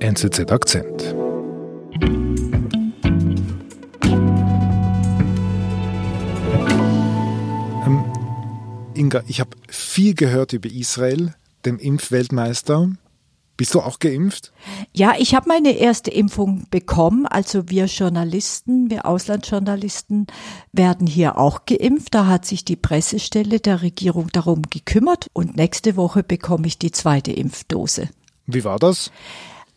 NZZ Akzent. Ähm, Inga, ich habe viel gehört über Israel, dem Impfweltmeister. Bist du auch geimpft? Ja, ich habe meine erste Impfung bekommen. Also wir Journalisten, wir Auslandsjournalisten werden hier auch geimpft. Da hat sich die Pressestelle der Regierung darum gekümmert und nächste Woche bekomme ich die zweite Impfdose. Wie war das?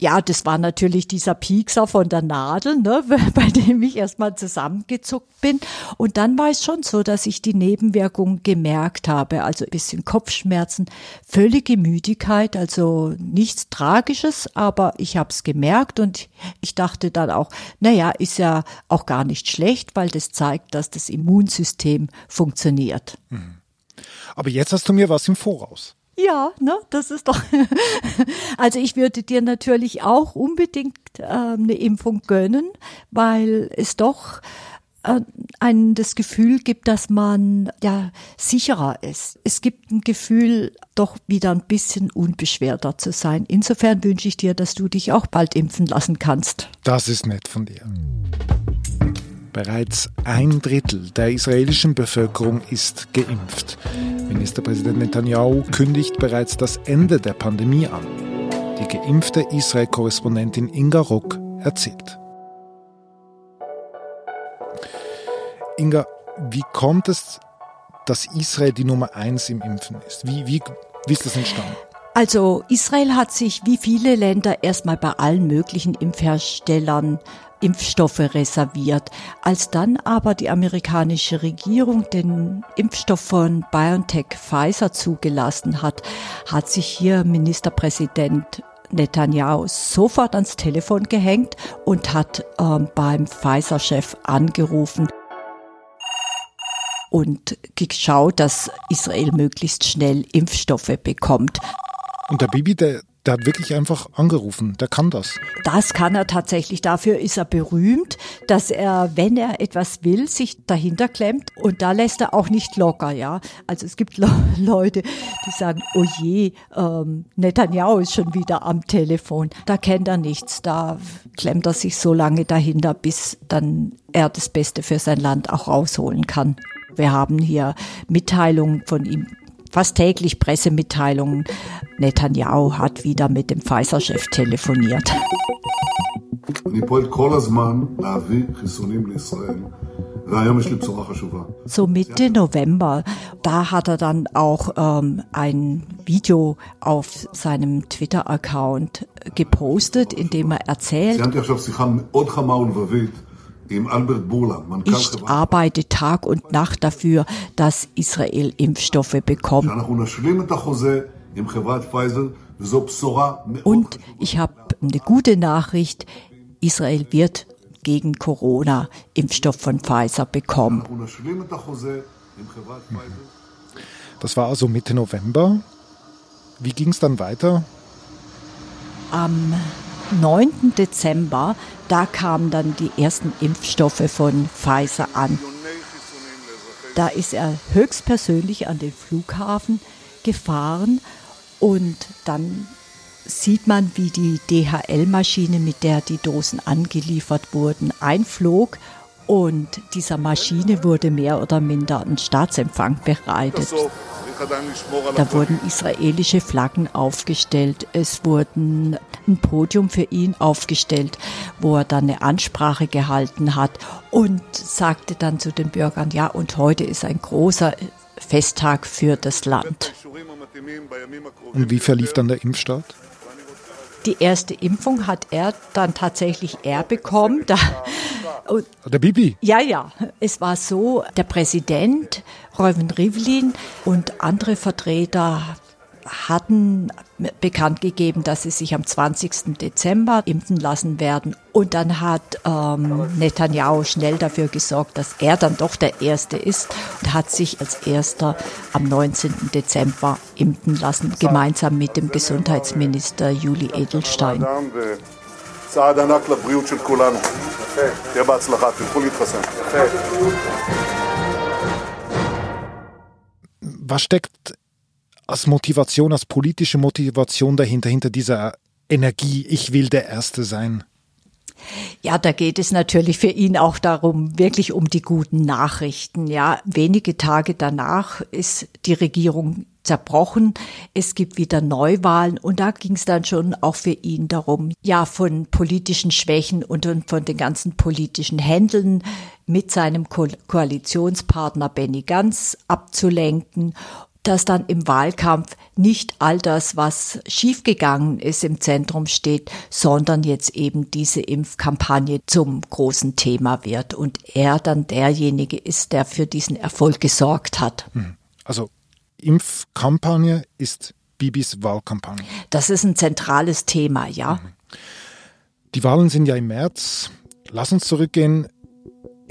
Ja, das war natürlich dieser Piekser von der Nadel, ne, bei dem ich erstmal zusammengezuckt bin. Und dann war es schon so, dass ich die Nebenwirkungen gemerkt habe. Also ein bisschen Kopfschmerzen, völlige Müdigkeit, also nichts Tragisches, aber ich habe es gemerkt und ich dachte dann auch, naja, ist ja auch gar nicht schlecht, weil das zeigt, dass das Immunsystem funktioniert. Mhm. Aber jetzt hast du mir was im Voraus. Ja, ne, das ist doch. also ich würde dir natürlich auch unbedingt äh, eine Impfung gönnen, weil es doch äh, einen das Gefühl gibt, dass man ja sicherer ist. Es gibt ein Gefühl, doch wieder ein bisschen unbeschwerter zu sein. Insofern wünsche ich dir, dass du dich auch bald impfen lassen kannst. Das ist nett von dir. Bereits ein Drittel der israelischen Bevölkerung ist geimpft. Ministerpräsident Netanyahu kündigt bereits das Ende der Pandemie an. Die geimpfte Israel-Korrespondentin Inga Ruck erzählt. Inga, wie kommt es, dass Israel die Nummer eins im Impfen ist? Wie, wie, wie ist das entstanden? Also Israel hat sich wie viele Länder erstmal bei allen möglichen Impfherstellern Impfstoffe reserviert. Als dann aber die amerikanische Regierung den Impfstoff von BioNTech Pfizer zugelassen hat, hat sich hier Ministerpräsident Netanyahu sofort ans Telefon gehängt und hat ähm, beim Pfizer-Chef angerufen und geschaut, dass Israel möglichst schnell Impfstoffe bekommt. Und der Bibi, der, der hat wirklich einfach angerufen. Der kann das. Das kann er tatsächlich. Dafür ist er berühmt, dass er, wenn er etwas will, sich dahinter klemmt. Und da lässt er auch nicht locker, ja. Also es gibt Leute, die sagen, oh je, ähm, Netanyahu ist schon wieder am Telefon. Da kennt er nichts. Da klemmt er sich so lange dahinter, bis dann er das Beste für sein Land auch rausholen kann. Wir haben hier Mitteilungen von ihm fast täglich Pressemitteilungen. Netanyahu hat wieder mit dem Pfizer-Chef telefoniert. So Mitte November, da hat er dann auch ähm, ein Video auf seinem Twitter-Account gepostet, in dem er erzählt, ich arbeite Tag und Nacht dafür, dass Israel Impfstoffe bekommt. Und ich habe eine gute Nachricht. Israel wird gegen Corona Impfstoff von Pfizer bekommen. Das war also Mitte November. Wie ging es dann weiter? Am 9. Dezember, da kamen dann die ersten Impfstoffe von Pfizer an. Da ist er höchstpersönlich an den Flughafen gefahren und dann sieht man, wie die DHL-Maschine, mit der die Dosen angeliefert wurden, einflog und dieser Maschine wurde mehr oder minder ein Staatsempfang bereitet. Da wurden israelische Flaggen aufgestellt. Es wurden ein Podium für ihn aufgestellt, wo er dann eine Ansprache gehalten hat und sagte dann zu den Bürgern, ja, und heute ist ein großer Festtag für das Land. Und wie verlief dann der Impfstart? Die erste Impfung hat er dann tatsächlich er bekommen. Da, der Bibi? Ja, ja. Es war so, der Präsident, Reuven Rivlin und andere Vertreter hatten bekannt gegeben, dass sie sich am 20. Dezember impfen lassen werden. Und dann hat ähm, Netanyahu schnell dafür gesorgt, dass er dann doch der Erste ist und hat sich als Erster am 19. Dezember impfen lassen, gemeinsam mit dem Gesundheitsminister Juli Edelstein. Was steckt als Motivation, als politische Motivation dahinter, hinter dieser Energie, ich will der Erste sein. Ja, da geht es natürlich für ihn auch darum, wirklich um die guten Nachrichten. Ja, wenige Tage danach ist die Regierung zerbrochen. Es gibt wieder Neuwahlen und da ging es dann schon auch für ihn darum, ja, von politischen Schwächen und von den ganzen politischen Händeln mit seinem Ko Koalitionspartner Benny Ganz abzulenken dass dann im Wahlkampf nicht all das, was schiefgegangen ist, im Zentrum steht, sondern jetzt eben diese Impfkampagne zum großen Thema wird und er dann derjenige ist, der für diesen Erfolg gesorgt hat. Hm. Also Impfkampagne ist Bibis Wahlkampagne. Das ist ein zentrales Thema, ja. Mhm. Die Wahlen sind ja im März. Lass uns zurückgehen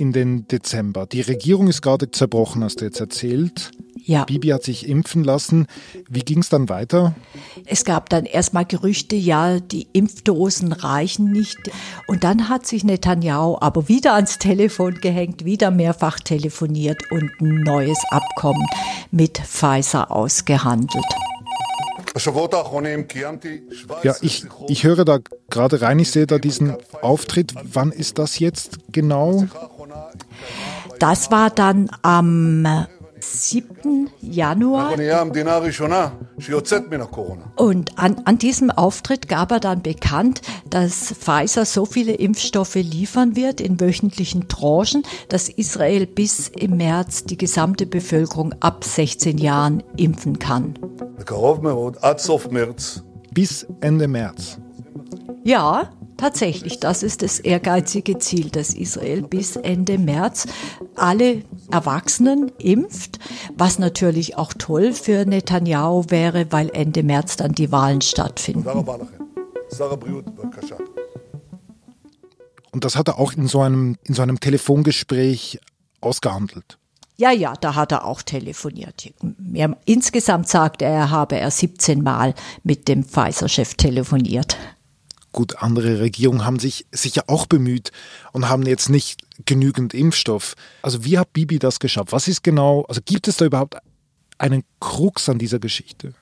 in den Dezember. Die Regierung ist gerade zerbrochen, hast du jetzt erzählt. Ja. Bibi hat sich impfen lassen. Wie ging es dann weiter? Es gab dann erstmal Gerüchte, ja, die Impfdosen reichen nicht. Und dann hat sich Netanyahu aber wieder ans Telefon gehängt, wieder mehrfach telefoniert und ein neues Abkommen mit Pfizer ausgehandelt. Ja, ich, ich höre da gerade rein, ich sehe da diesen Auftritt. Wann ist das jetzt genau? Das war dann am 7. Januar. Und an, an diesem Auftritt gab er dann bekannt, dass Pfizer so viele Impfstoffe liefern wird in wöchentlichen Tranchen, dass Israel bis im März die gesamte Bevölkerung ab 16 Jahren impfen kann. Bis Ende März. Ja, tatsächlich, das ist das ehrgeizige Ziel, dass Israel bis Ende März alle Erwachsenen impft, was natürlich auch toll für Netanyahu wäre, weil Ende März dann die Wahlen stattfinden. Und das hat er auch in so einem, in so einem Telefongespräch ausgehandelt. Ja, ja, da hat er auch telefoniert. Insgesamt sagte er, er habe er 17 Mal mit dem Pfizer-Chef telefoniert. Gut, andere Regierungen haben sich sicher auch bemüht und haben jetzt nicht genügend Impfstoff. Also wie hat Bibi das geschafft? Was ist genau, also gibt es da überhaupt einen Krux an dieser Geschichte?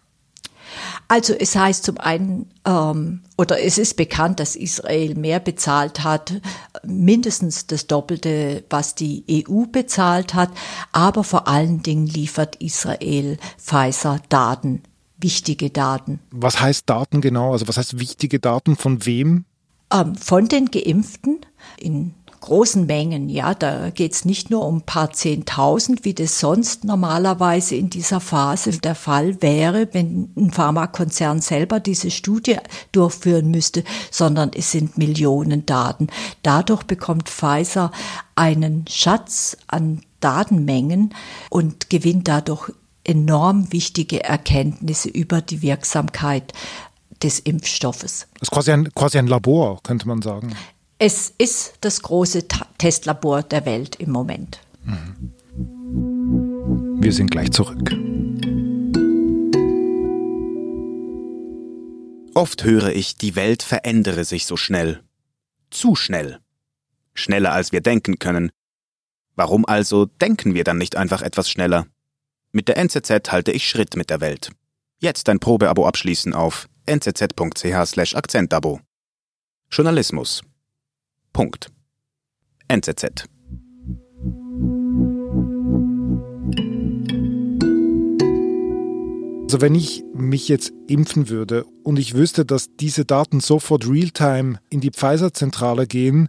Also es heißt zum einen, ähm, oder es ist bekannt, dass Israel mehr bezahlt hat, mindestens das Doppelte, was die EU bezahlt hat, aber vor allen Dingen liefert Israel Pfizer Daten wichtige Daten. Was heißt Daten genau? Also was heißt wichtige Daten von wem? Ähm, von den Geimpften in großen Mengen. Ja, da geht es nicht nur um ein paar Zehntausend, wie das sonst normalerweise in dieser Phase der Fall wäre, wenn ein Pharmakonzern selber diese Studie durchführen müsste, sondern es sind Millionen Daten. Dadurch bekommt Pfizer einen Schatz an Datenmengen und gewinnt dadurch enorm wichtige Erkenntnisse über die Wirksamkeit des Impfstoffes. Das ist quasi ein, quasi ein Labor, könnte man sagen. Es ist das große Testlabor der Welt im Moment. Mhm. Wir sind gleich zurück. Oft höre ich, die Welt verändere sich so schnell. Zu schnell. Schneller als wir denken können. Warum also denken wir dann nicht einfach etwas schneller? Mit der NZZ halte ich Schritt mit der Welt. Jetzt ein Probeabo abschließen auf nzz.ch/akzentabo. Journalismus. Punkt. NZZ. Also wenn ich mich jetzt impfen würde und ich wüsste, dass diese Daten sofort real-time in die Pfizer-Zentrale gehen,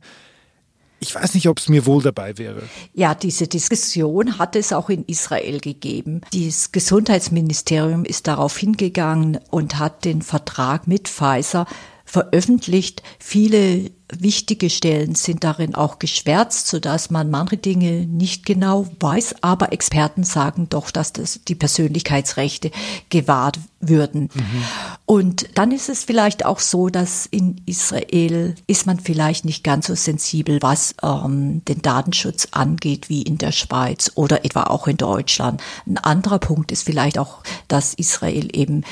ich weiß nicht, ob es mir wohl dabei wäre. Ja, diese Diskussion hat es auch in Israel gegeben. Das Gesundheitsministerium ist darauf hingegangen und hat den Vertrag mit Pfizer veröffentlicht. Viele wichtige Stellen sind darin auch geschwärzt, sodass man manche Dinge nicht genau weiß. Aber Experten sagen doch, dass das die Persönlichkeitsrechte gewahrt würden. Mhm. Und dann ist es vielleicht auch so, dass in Israel ist man vielleicht nicht ganz so sensibel, was ähm, den Datenschutz angeht, wie in der Schweiz oder etwa auch in Deutschland. Ein anderer Punkt ist vielleicht auch, dass Israel eben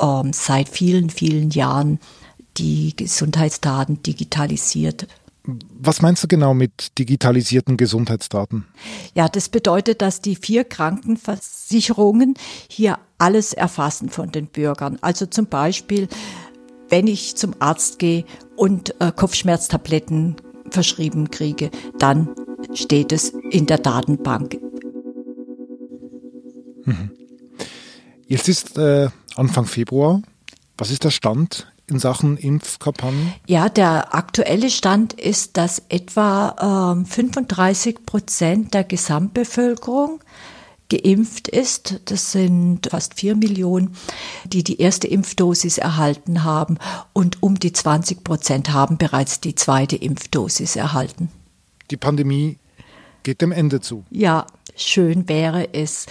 ähm, seit vielen, vielen Jahren die Gesundheitsdaten digitalisiert. Was meinst du genau mit digitalisierten Gesundheitsdaten? Ja, das bedeutet, dass die vier Krankenversicherungen hier alles erfassen von den Bürgern. Also zum Beispiel wenn ich zum Arzt gehe und äh, Kopfschmerztabletten verschrieben kriege, dann steht es in der Datenbank. Mhm. Jetzt ist äh, Anfang Februar. Was ist der Stand in Sachen Impfkampagnen? Ja, der aktuelle Stand ist, dass etwa ähm, 35 Prozent der Gesamtbevölkerung geimpft ist. Das sind fast vier Millionen, die die erste Impfdosis erhalten haben und um die 20 Prozent haben bereits die zweite Impfdosis erhalten. Die Pandemie geht dem Ende zu. Ja, schön wäre es.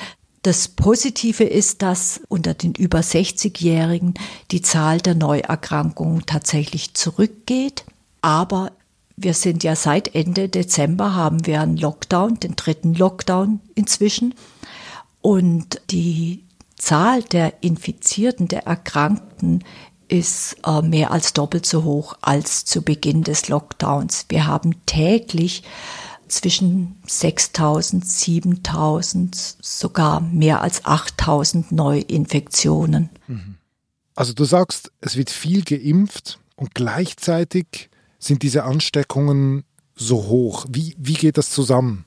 Das Positive ist, dass unter den über 60-Jährigen die Zahl der Neuerkrankungen tatsächlich zurückgeht. Aber wir sind ja seit Ende Dezember haben wir einen Lockdown, den dritten Lockdown inzwischen. Und die Zahl der Infizierten, der Erkrankten ist äh, mehr als doppelt so hoch als zu Beginn des Lockdowns. Wir haben täglich zwischen 6000, 7000, sogar mehr als 8000 Neuinfektionen. Mhm. Also du sagst, es wird viel geimpft und gleichzeitig sind diese Ansteckungen so hoch. Wie, wie geht das zusammen?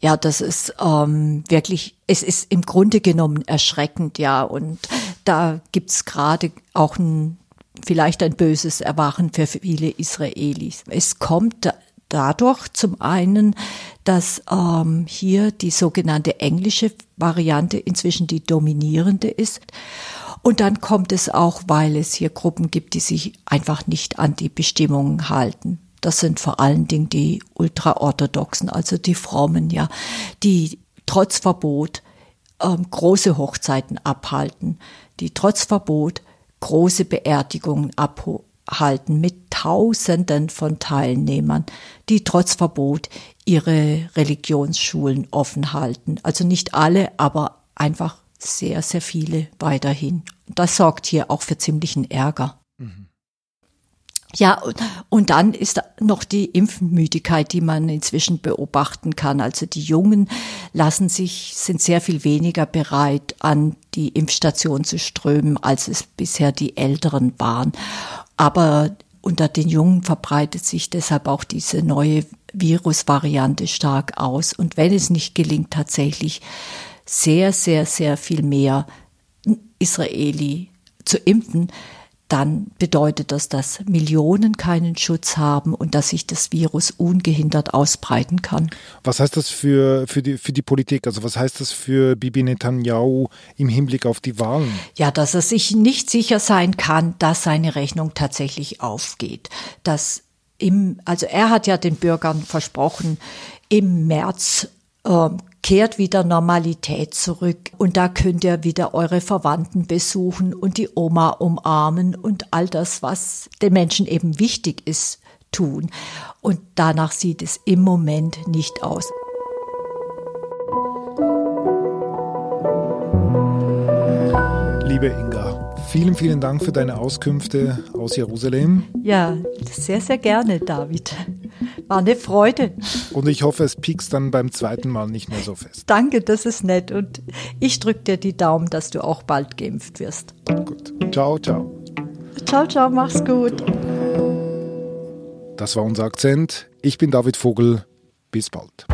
Ja, das ist ähm, wirklich, es ist im Grunde genommen erschreckend, ja. Und da gibt's gerade auch ein, vielleicht ein böses Erwachen für viele Israelis. Es kommt dadurch zum einen, dass ähm, hier die sogenannte englische Variante inzwischen die dominierende ist. Und dann kommt es auch, weil es hier Gruppen gibt, die sich einfach nicht an die Bestimmungen halten. Das sind vor allen Dingen die Ultraorthodoxen, also die Frommen, ja, die trotz Verbot ähm, große Hochzeiten abhalten, die trotz Verbot große Beerdigungen abhalten halten mit Tausenden von Teilnehmern, die trotz Verbot ihre Religionsschulen offen halten. Also nicht alle, aber einfach sehr, sehr viele weiterhin. Das sorgt hier auch für ziemlichen Ärger. Ja, und dann ist noch die Impfmüdigkeit, die man inzwischen beobachten kann. Also die Jungen lassen sich, sind sehr viel weniger bereit, an die Impfstation zu strömen, als es bisher die Älteren waren. Aber unter den Jungen verbreitet sich deshalb auch diese neue Virusvariante stark aus. Und wenn es nicht gelingt, tatsächlich sehr, sehr, sehr viel mehr Israeli zu impfen, dann bedeutet das, dass Millionen keinen Schutz haben und dass sich das Virus ungehindert ausbreiten kann. Was heißt das für, für, die, für die Politik? Also was heißt das für Bibi Netanyahu im Hinblick auf die Wahlen? Ja, dass er sich nicht sicher sein kann, dass seine Rechnung tatsächlich aufgeht. Dass im, also er hat ja den Bürgern versprochen, im März äh, kehrt wieder Normalität zurück und da könnt ihr wieder eure Verwandten besuchen und die Oma umarmen und all das, was den Menschen eben wichtig ist, tun. Und danach sieht es im Moment nicht aus. Liebe Inga, vielen, vielen Dank für deine Auskünfte aus Jerusalem. Ja, sehr, sehr gerne, David. War eine Freude. Und ich hoffe, es piekst dann beim zweiten Mal nicht mehr so fest. Danke, das ist nett. Und ich drücke dir die Daumen, dass du auch bald geimpft wirst. Gut. Ciao, ciao. Ciao, ciao, mach's gut. Das war unser Akzent. Ich bin David Vogel. Bis bald.